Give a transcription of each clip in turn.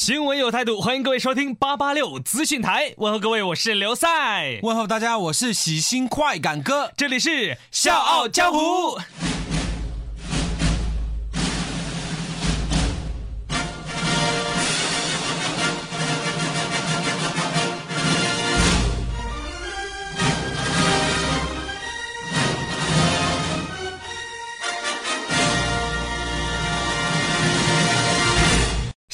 新闻有态度，欢迎各位收听八八六资讯台。问候各位，我是刘赛，问候大家，我是喜新快感哥。这里是笑傲江湖。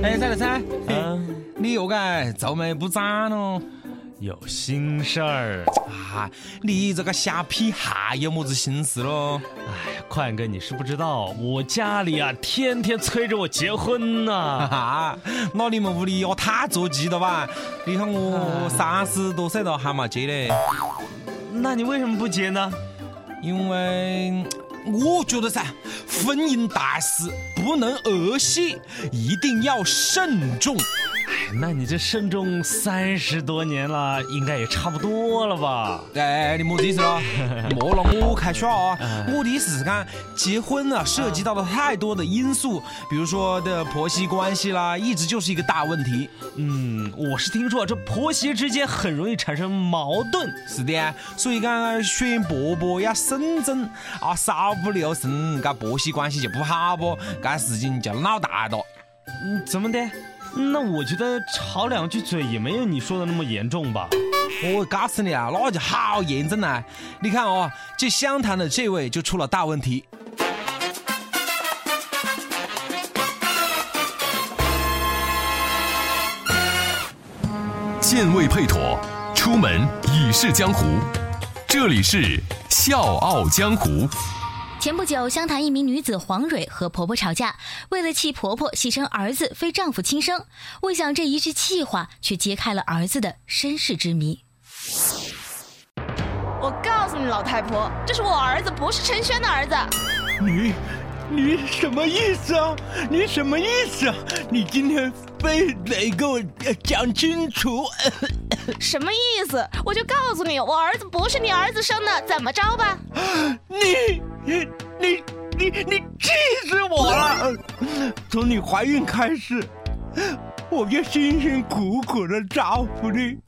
哎，猜了猜，嗯，你又该皱眉不展了有心事儿。啊？你这个瞎屁孩有么子心思喽？哎，宽哥，你是不知道，我家里啊天天催着我结婚呐、哈，那你们屋里也太着急了吧？你看我三十多岁了还没结嘞，那你为什么不结呢？因为我觉得噻，婚姻大事不能儿戏，一定要慎重。那你这慎重三十多年了，应该也差不多了吧？哎，你么子意思咯？莫让我开耍啊！我的意思是讲，结婚啊，涉及到了太多的因素，比如说的婆媳关系啦，一直就是一个大问题。嗯，我是听说这婆媳之间很容易产生矛盾。是的啊，所以讲选婆婆要慎重啊，稍不留神，搿婆媳关系就不好不，这事情就闹大了。嗯，怎么的？那我觉得吵两句嘴也没有你说的那么严重吧？我告诉你啊，那就好严重啊！你看哦，这湘潭的这位就出了大问题。剑未配妥，出门已是江湖。这里是笑傲江湖。前不久，湘潭一名女子黄蕊和婆婆吵架，为了气婆婆戏称儿子，非丈夫亲生。未想这一句气话，却揭开了儿子的身世之谜。我告诉你，老太婆，这是我儿子，不是陈轩的儿子。你你什么意思啊？你什么意思啊？你今天非得给我呃讲清楚。什么意思？我就告诉你，我儿子不是你儿子生的，怎么着吧？你你你你你气死我了！从你怀孕开始，我就辛辛苦苦的照顾你，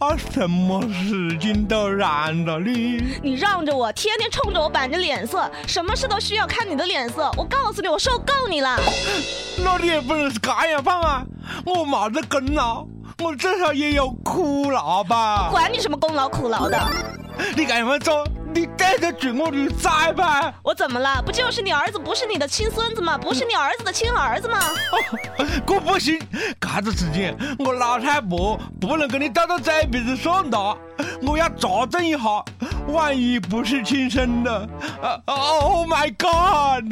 啊，什么事情都让着你。你让着我，天天冲着我板着脸色，什么事都需要看你的脸色。我告诉你，我受够你了。那你也不能是这样放啊！我没得功劳，我至少也有苦劳吧？管你什么功劳苦劳的，你这么做，你带着举我的崽吧？我怎么了？不就是你儿子不是你的亲孙子吗？不是你儿子的亲儿子吗？我不行，嘎子事情我老太婆不能跟你斗到嘴皮子算的，我要查证一下，万一不是亲生的，啊，Oh my God！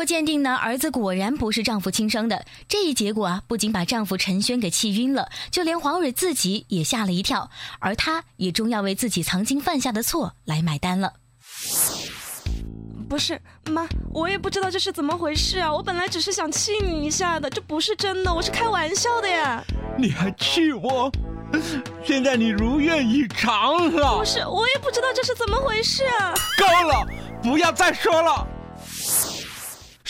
经过鉴定呢，儿子果然不是丈夫亲生的。这一结果啊，不仅把丈夫陈轩给气晕了，就连黄蕊自己也吓了一跳，而她也终要为自己曾经犯下的错来买单了。不是妈，我也不知道这是怎么回事啊！我本来只是想气你一下的，这不是真的，我是开玩笑的呀。你还气我？现在你如愿以偿了不。是，我也不知道这是怎么回事啊！够了，不要再说了。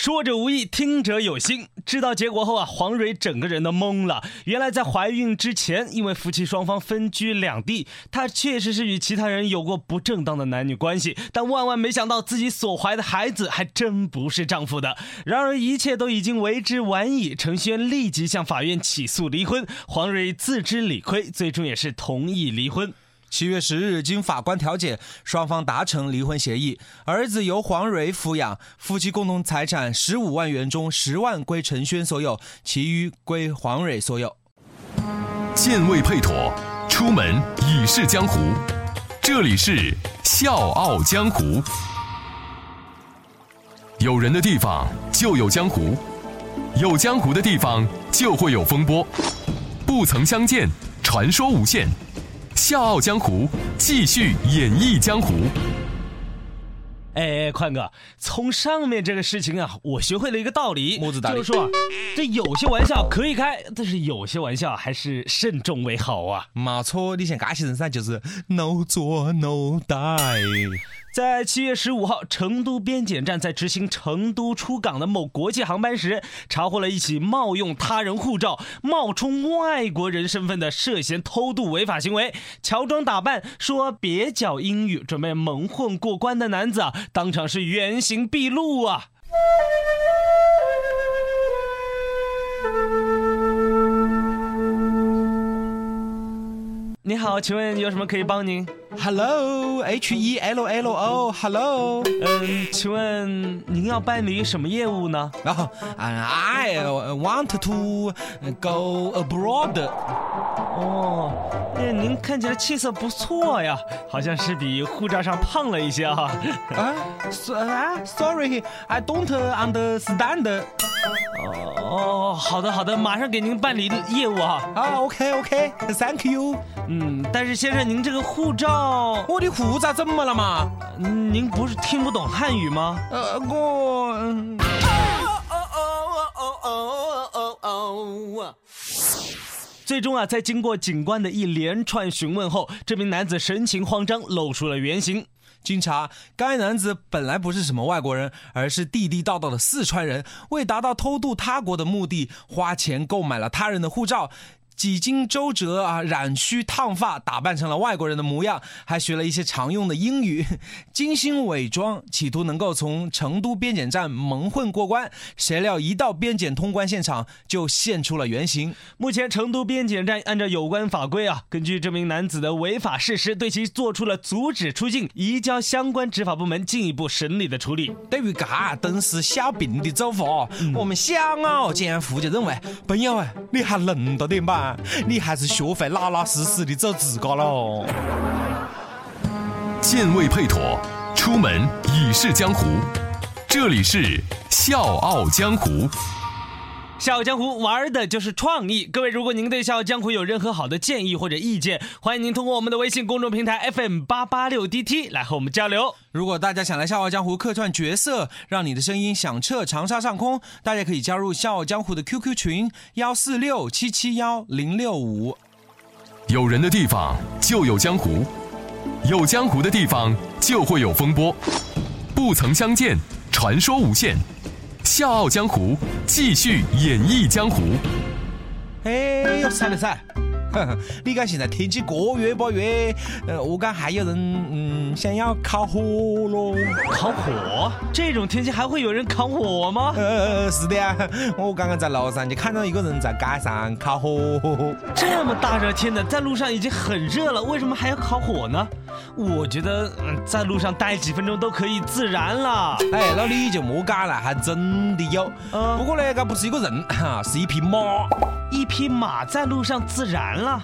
说者无意，听者有心。知道结果后啊，黄蕊整个人都懵了。原来在怀孕之前，因为夫妻双方分居两地，她确实是与其他人有过不正当的男女关系，但万万没想到自己所怀的孩子还真不是丈夫的。然而一切都已经为之晚矣，程轩立即向法院起诉离婚。黄蕊自知理亏，最终也是同意离婚。七月十日，经法官调解，双方达成离婚协议，儿子由黄蕊抚养，夫妻共同财产十五万元中十万归陈轩所有，其余归黄蕊所有。剑未配妥，出门已是江湖。这里是笑傲江湖。有人的地方就有江湖，有江湖的地方就会有风波。不曾相见，传说无限。笑傲江湖，继续演绎江湖。哎，宽哥，从上面这个事情啊，我学会了一个道理，木子大理就是说，这有些玩笑可以开，但是有些玩笑还是慎重为好啊。没错，你像嘎些人噻，就是 no 做 no die。在七月十五号，成都边检站在执行成都出港的某国际航班时，查获了一起冒用他人护照、冒充外国人身份的涉嫌偷渡违法行为。乔装打扮，说蹩脚英语，准备蒙混过关的男子啊，当场是原形毕露啊！你好，请问有什么可以帮您？Hello，H E L L O，Hello。嗯，请问您要办理什么业务呢？然后，I want to go abroad。哦，那，您看起来气色不错呀，好像是比护照上胖了一些哈、啊，so 啊，Sorry，I don't understand。哦，好的好的，马上给您办理业务哈、啊，OK，OK，Thank you。嗯，但是先生，您这个护照，我的护照怎么了嘛？嗯您不是听不懂汉语吗？呃，我。嗯最终啊，在经过警官的一连串询问后，这名男子神情慌张，露出了原形。经查，该男子本来不是什么外国人，而是地地道道的四川人。为达到偷渡他国的目的，花钱购买了他人的护照，几经周折啊，染须烫发，打扮成了外国人的模样，还学了一些常用的英语，精心伪装，企图能够从成都边检站蒙混过关。谁料一到边检通关现场，就现出了原形。目前，成都边检站按照有关法规啊，根据这名男子的违法事实，对其做出了阻止出境、移交相关执法部门进一步审理的处理。对于嘎等是小病的走法，我们小奥监护就认为，朋友啊，你还嫩到点吧？你还是学会老老实实的做自个喽。剑未配妥，出门已是江湖。这里是笑傲江湖。笑傲江湖玩的就是创意。各位，如果您对笑傲江湖有任何好的建议或者意见，欢迎您通过我们的微信公众平台 FM 八八六 DT 来和我们交流。如果大家想来《笑傲江湖》客串角色，让你的声音响彻长沙上空，大家可以加入《笑傲江湖》的 QQ 群幺四六七七幺零六五。有人的地方就有江湖，有江湖的地方就会有风波。不曾相见，传说无限。笑傲江湖，继续演绎江湖。哎呦，闪了闪！呵呵，你看现在天气过热不热，呃，我讲还有人嗯想要烤火喽。烤火？这种天气还会有人烤火吗？呃，是的呀，我刚刚在路上就看到一个人在街上烤火。这么大热天的，在路上已经很热了，为什么还要烤火呢？我觉得，嗯，在路上待几分钟都可以自燃了。哎，那你就莫讲了，还真的有。嗯不过呢，这不是一个人，哈，是一匹马。一匹马在路上自燃了。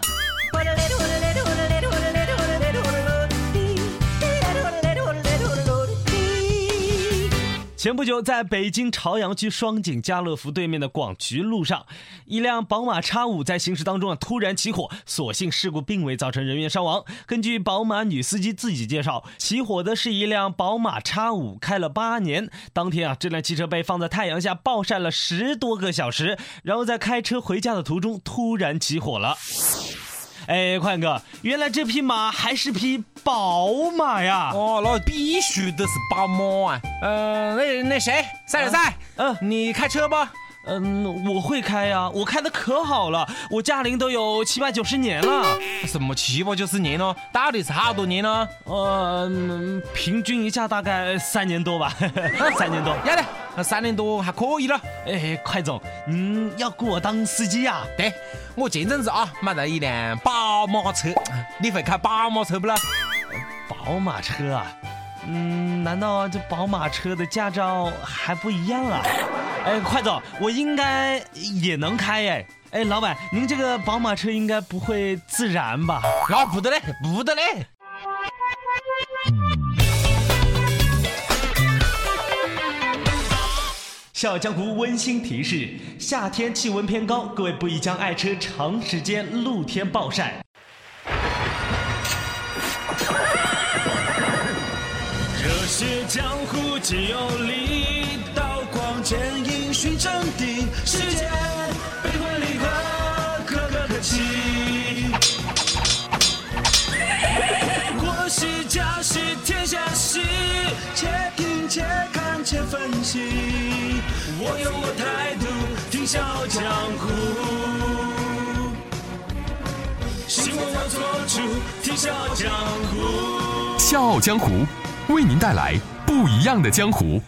前不久，在北京朝阳区双井家乐福对面的广渠路上，一辆宝马 X 五在行驶当中啊突然起火，所幸事故并未造成人员伤亡。根据宝马女司机自己介绍，起火的是一辆宝马 X 五，开了八年。当天啊，这辆汽车被放在太阳下暴晒了十多个小时，然后在开车回家的途中突然起火了。哎，宽哥，原来这匹马还是匹宝马呀！哦，那必须的是宝马啊！呃，那那谁，赛尔赛，嗯，你开车吧？嗯，我会开呀，我开的可好了，我驾龄都有七八九十年了。什么七八九十年呢？到底是好多年呢？呃，平均一下大概三年多吧，三年多。要得，那三年多还可以了。哎，快总，您要雇我当司机呀？对，我前阵子啊买了一辆宝马车，你会开宝马车不啦？宝马车啊？嗯，难道这宝马车的驾照还不一样啊？哎，快走，我应该也能开哎。哎，老板，您这个宝马车应该不会自燃吧？啊，不得嘞，不得嘞。笑傲江湖温馨提示：夏天气温偏高，各位不宜将爱车长时间露天暴晒。热血江湖只有力，剑影寻真谛。世间悲欢离合，可歌可泣。国喜家喜天下喜，且听且看且分析。我有我态度，听笑傲江湖。希望我做主，听笑傲江湖。笑傲江湖，为您带来不一样的江湖。